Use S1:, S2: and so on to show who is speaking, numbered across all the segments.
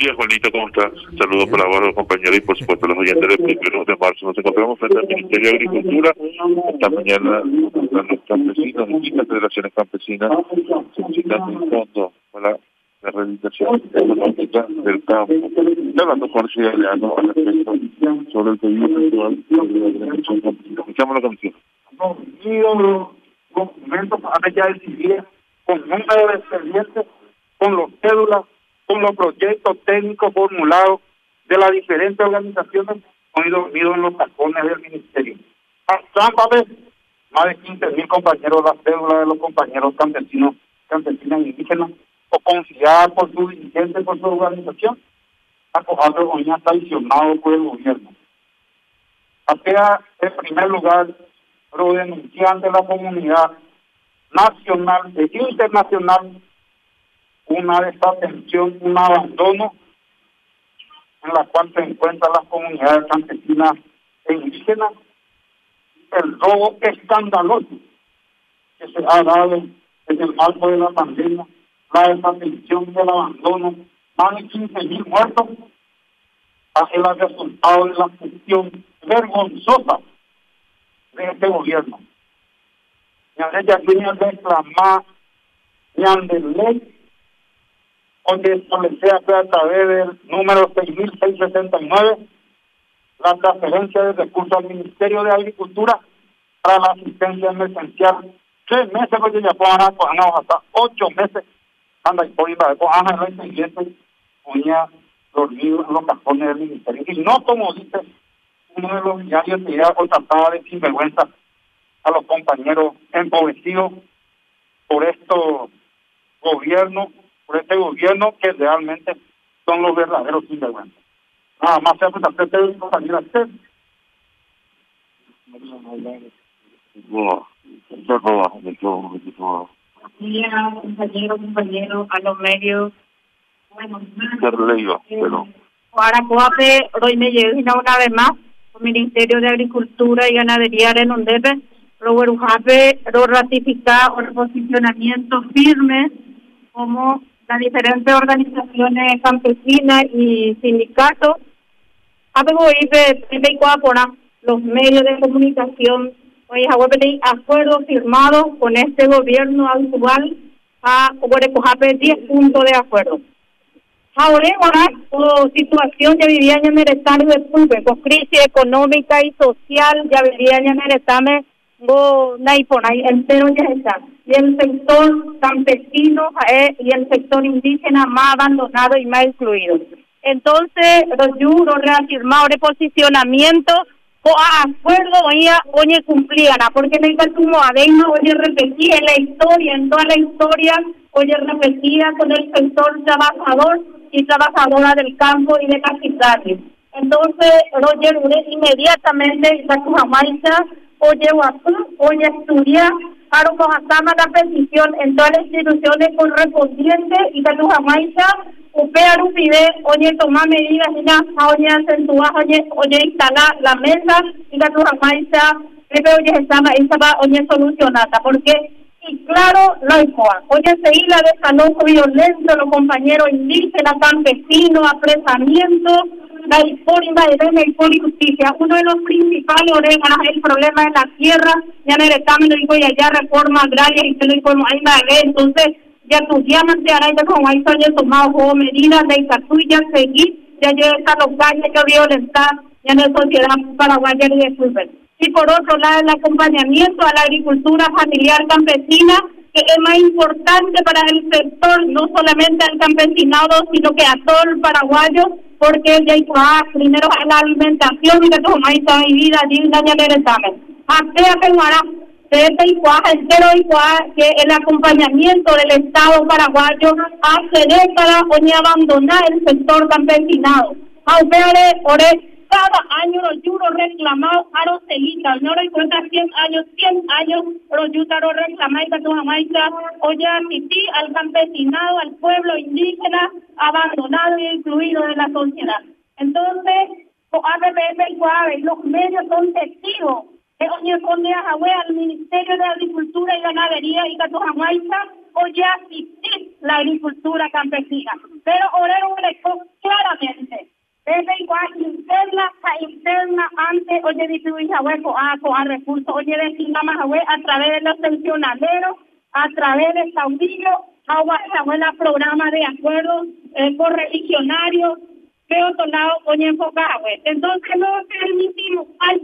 S1: día, Juanito, ¿cómo está? Saludos para los compañeros y, por supuesto, los oyentes del primero de marzo. Nos encontramos frente al Ministerio de Agricultura. Esta mañana, los campesinos y las federaciones campesinas solicitando un fondo para la rehabilitación económica del campo. Está hablando con el Galeano al respecto sobre el pedido sexual de la organización campesina. Escuchamos la comisión.
S2: Los documentos para ya decidir con número de expedientes, con los cédulas, con los proyectos técnicos formulados de las diferentes organizaciones han ido dormidos en los tacones del ministerio. Hasta vez, más de 15 mil compañeros, la cédula de los compañeros campesinos, campesinas indígenas, o confiadas por su dirigente, por su organización, acogido hoy traicionado por el gobierno. Sea en primer lugar, pero denunciante de la comunidad nacional e internacional una desatención, un abandono en la cual se encuentran las comunidades campesinas e indígenas, el robo escandaloso que se ha dado en el marco de la pandemia, la desatención del abandono, más de 15 mil muertos, hace el resultado de la gestión vergonzosa de este gobierno. Y a ella tiene reclamar, y de ley donde establecía a través del número 6.669 la transferencia de recursos al Ministerio de Agricultura para la asistencia emergencial. Tres meses, porque ya puedan hasta ocho meses. Anda, y por con Ana, el siguiente, ponía dormido en los cajones del Ministerio. Y no como dice uno de los diarios que ya trataba de sinvergüenza a los compañeros empobrecidos por estos gobiernos por este gobierno que realmente son los verdaderos sinvergüenzas. Nada más se hace usted compañera usted.
S3: compañero, compañero, a los medios. Bueno,
S1: pero...
S3: Ahora, Coape, hoy me llega una vez más, el Ministerio de Agricultura y Ganadería de Nondepe, lo lo ratificar el posicionamiento firme como las diferentes organizaciones campesinas y sindicatos, los medios de comunicación, acuerdos firmados con este gobierno actual a 10 puntos de acuerdo. Ahora, la situación ya vivía en estado de con crisis económica y social, ya vivía en go naiponay entero ya está y el sector campesino eh, y el sector indígena más abandonado y más excluido. Entonces, yuros reafirmados de posicionamiento o a acuerdo oye, oye cumplían, porque en el caso adeno oye repetía en la historia, en toda la historia, oye repetía con el sector trabajador y trabajadora del campo y de capital. Entonces, Roger inmediatamente, la Jamaica, oye Guapú, oye estudiar, para hasta la petición en todas las instituciones correspondientes y que tu jamaica upea pide, oye tomar medidas oye acentuar, oye, oye instalar la mesa y que tu jamaica oye estaba, estaba oye solucionada, porque y claro, hay Oye, se hila de desalojo violento, los compañeros indígenas, campesinos, apresamiento, la historia de la historia justicia. Uno de los principales orejas el problema de la tierra, ya en el examen lo dijo ya, ya reforma agraria y se lo dijo ahí entonces ya llamas de araña como ahí son tomado como medidas de ya seguir, ya llega esta local que violentar ya en la sociedad paraguaya y de fútbol. Y por otro lado, el acompañamiento a la agricultura familiar campesina, que es más importante para el sector, no solamente al campesinado, sino que a todo el paraguayo, porque ya hay primero la alimentación y que todo más está vida digna en el examen. Hasta que este entero que el acompañamiento del Estado paraguayo hace décadas ni abandonar el sector campesinado. Aunque cada año los yuros reclamados a los celitas, no lo cuenta 100 años, 100 años, los yutaros reclamados a tu jamaica, oye, asistí al campesinado, al pueblo indígena, abandonado y excluido de la sociedad. Entonces, los medios son testigos Oye, pone a al Ministerio de Agricultura y Ganadería y Catojahuayza, oye, asistir la agricultura campesina. Pero ahora un claro Debe igual interna a interna. Antes, oye, distribuir Jahue coaco a recursos, oye, decir más a través de los pensionaderos, a través de Saudillo, agua la programa de acuerdos eh, correligionarios, de otro lado, oye, en Entonces no permitimos, al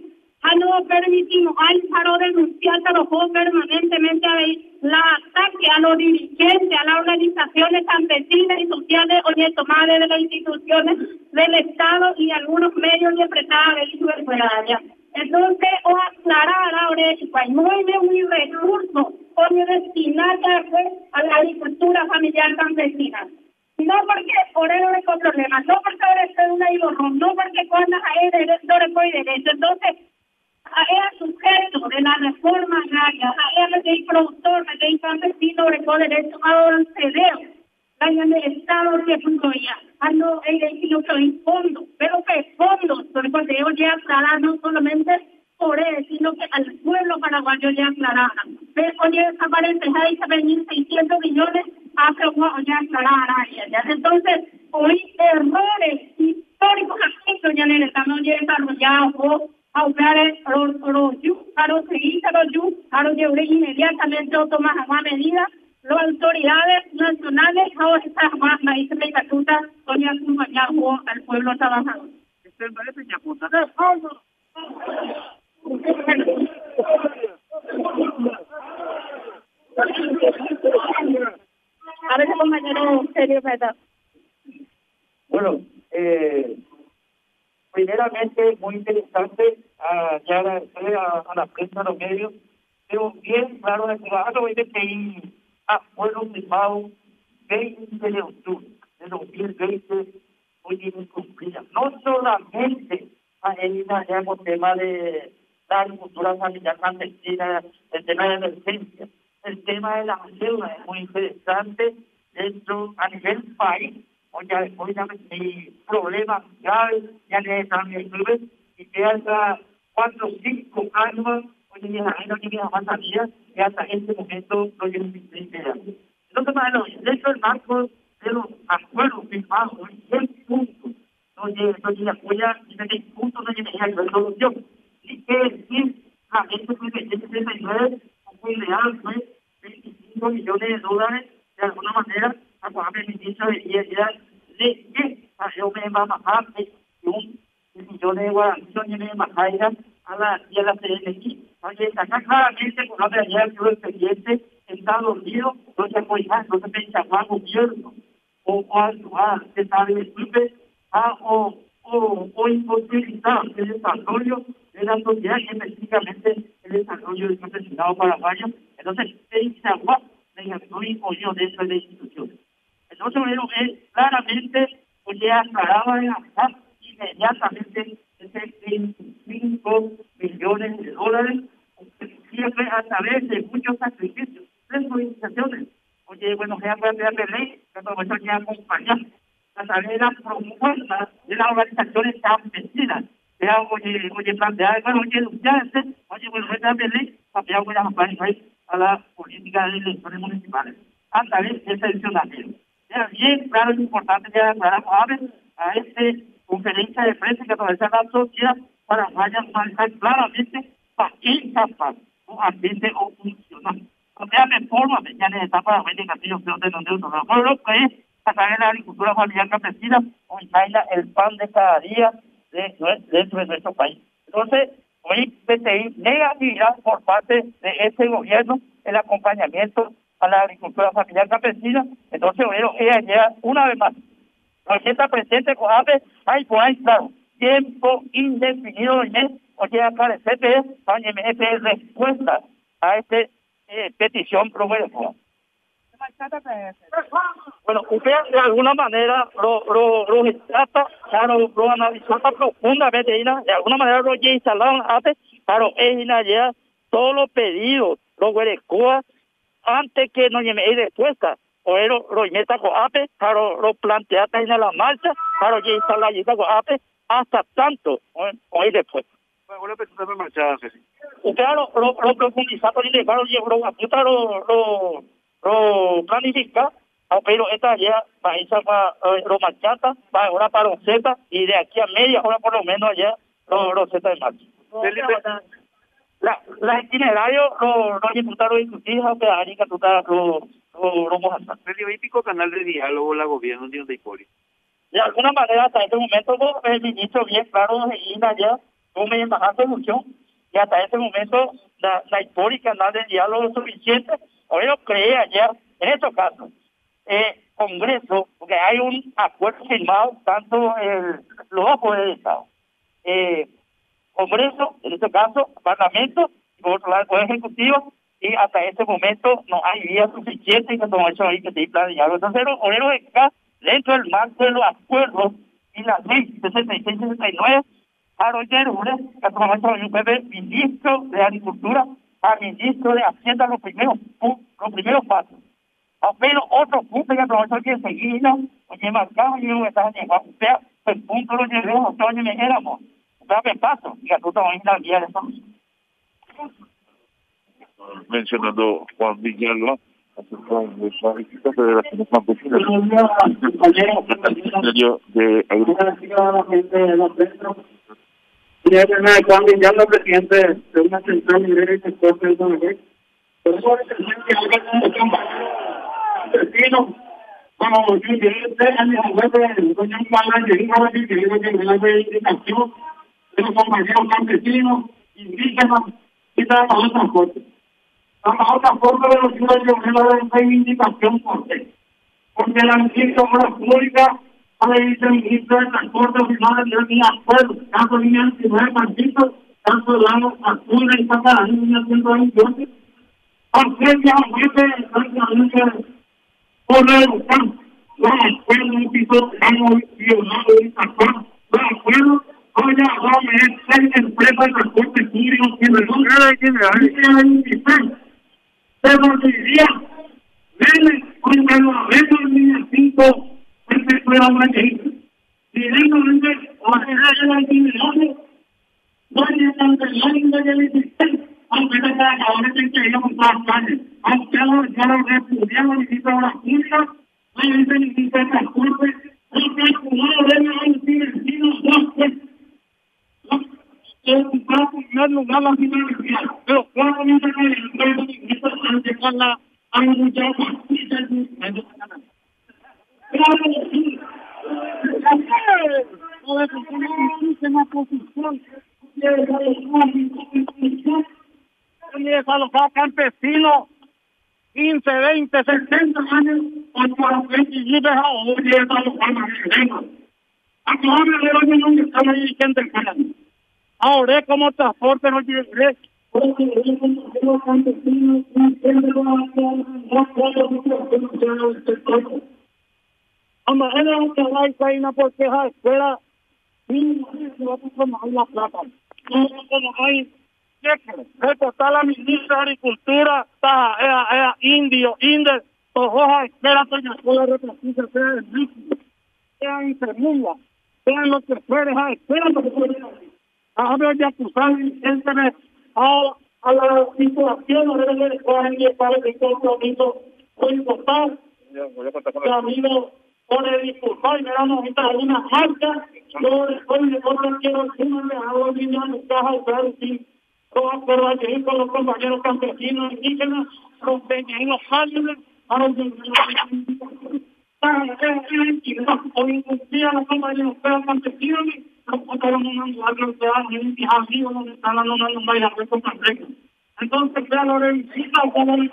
S3: no permitimos al paro denunciar trabajó permanentemente a la ataque a los dirigentes, a las organizaciones campesinas y sociales tomadas de las instituciones del Estado y algunos medios interpretados de área. Entonces, o aclarar ahora, pues no hay un recurso oye destinar a la agricultura familiar campesina. No porque por él no hay problema, no porque ahora es una no porque cuando hay derecho, no derecho. Entonces, era sujeto de la reforma agraria, era de productor, de campesino, de derecho a un cedeo, en el Estado que ya, ando el en fondo, pero que fondo, porque ellos ya aclarar no solamente por él, sino que al pueblo paraguayo ya aclarara. Pero oye, desaparece, ahí se ven 600 millones un año ya aclarara. Entonces, hoy errores históricos aquí, en el Estado ya desarrollado aumentar los los para seguir los yu, para llevar inmediatamente tomar más medidas las autoridades nacionales ahora están más maíz de catuta doña acompañado al pueblo trabajador. Este parece ya puta. A ver, compañero, serio, ¿verdad?
S4: Bueno, eh, primeramente muy interesante a, ya la, a, la prensa, a los medios, pero bien claro ciudadano de que hay acuerdos firmados 20 de octubre de 2020 hoy incumplida. No solamente a ya con tema de la agricultura familiar campesina, el tema de emergencia, el tema de la deuda es muy interesante dentro a nivel país ya obviamente problemas graves ya en el y que hasta cuatro o cinco años hoy día no tiene más salida y hasta este momento no tiene años. Entonces, bueno, dentro del marco de los acuerdos firmados, en puntos, donde, donde apoya y en el punto no tiene resolución. Y que decir, la gente fue 69, fue real, fue 25 millones de dólares, de alguna manera, a pagar el ministro de de que yo me va a bajar de un de guaraníes me bajaira a la y a la CNX. Oye, acá claramente con la realidad del expediente está dormido, no se puede no se piensa más gobierno o a se sabe a o o o imposibilitar el desarrollo de la sociedad y específicamente el desarrollo del campesinado paraguayo. Entonces, agua mediante un imponido dentro de las instituciones. Entonces, él claramente pues aclaraba de lanzar inmediatamente ese 25 millones de dólares, siempre a través de muchos sacrificios, tres organizaciones. Oye, bueno, ya puede de ley, que aprovecho ya acompañar a través de la propuesta de las organizaciones campesinas. Ya, oye, oye, plantear, bueno, oye, ustedes, oye, bueno, ya de ley, para que a la política de elecciones municipales, a través de ese adicionamiento bien claro es importante ya aclaramos a esta conferencia de prensa que atraviesa la sociedad para vaya marcar claramente para qué capaz un ambiente o funcional. Porque me forma, ya en etapa de América Castillo, de donde uno no lo que es a través de la agricultura familiar campesina, o el pan de cada día de, dentro de nuestro país. Entonces, hoy PTI negatividad por parte de este gobierno el acompañamiento a la agricultura familiar campesina. Entonces, bueno, ella llega una vez más. Porque está presente con APE, hay pues hay claro, tiempo indefinido mes, o sea, CPS, es respuesta a esta eh, petición propuesta. Bueno, usted de alguna manera lo, lo, lo trata, claro, lo analizó profundamente, de alguna manera lo instalaron antes, claro, es ya todos los pedidos, los huerecoas, antes que no llegue respuesta. O lo, con APE, para lo plantea en la marcha, para que instala la con APE, hasta tanto, ahí después. Bueno, Usted lo, lo, lo profundiza, lo ilegal, lo, lo, lo, lo planifica, pero esta ya va a lo machata, va ahora para los Z, y de aquí a media hora por lo menos allá lo, lo Z de marcha.
S5: la, la itinerario lo lo diputados y sus hijos que tutar lo hacer
S6: el típico canal de diálogo la gobierno de Hipólito
S5: de alguna manera hasta este momento el ministro bien claro de Ina ya como embajada de función y hasta este momento la, la histórica canal de diálogo suficiente o yo cree ayer en estos casos eh, Congreso porque hay un acuerdo firmado tanto el, los dos poderes de Estado eh, Congreso, en este caso, Parlamento, y por otro lado el Poder Ejecutivo, y hasta este momento no hay vía suficiente que tomar hecho ahí que se planeado. Entonces, los de acá, dentro del marco de los acuerdos y la ley 66-69, Harold Ure, que tomamos hecho un bebé ministro de Agricultura, al ministro de Hacienda, los primeros, los primeros pasos. Pero otro punto que aprovechó que seguimos, oye, marcamos y no está llegando, o sea, el punto lo llevamos, oye, me éramos dame paso y a tú también la guía de
S1: mencionando Juan Villalba acerca de esa visita de las campesinas de
S5: Juan Villalba, presidente de una central minera y sector del Donagué. Por eso como yo llegué tres años web de doña Juana, llegué a que digo que me la indicación de los compañeros campesinos, indígenas y trabajadores de transporte. Trabajadores de transporte de los ciudadanos de la reivindicación por qué. Porque la ministra de Obras Públicas dicho el de Transporte oficial de mi acuerdo, tanto línea 29 partidos, tanto el año azul y hasta la línea 128. Ausencia de prácticamente por la educación. Los acuerdos un piso año violado y sacado. Los acuerdos Oye, hombre, es empresa de transporte público que que me Dele, cuando lo vemos en línea 5, fue una que Directamente, o la no hay línea de la aunque no ahora las calles, aunque ya lo repudiamos y quitamos las hay debe haber sido dos primer lugar la a de desalojar campesinos 15, 20, 60 años para que vive a hoy desalojar más Acabamos de ver dónde están ahí gente en Ahora como transporte no tiene Ama una porque esa escuela la plata. Hay reportar la ministra de Agricultura, está, sea de México, sea enfermera, sean lo que fuere, esa escuela no se puede hablo de acusar gente a, a la situación de la cogen y para que todo lo fue importante. Camino por el discurso y me damos una marca. Yo después de cosas quiero decir, me hago niños en caja de Brasil. Pero allí con los compañeros campesinos indígenas, los pequeños ángeles, a los para que hoy en día los compañeros campesinos entonces, le visita como el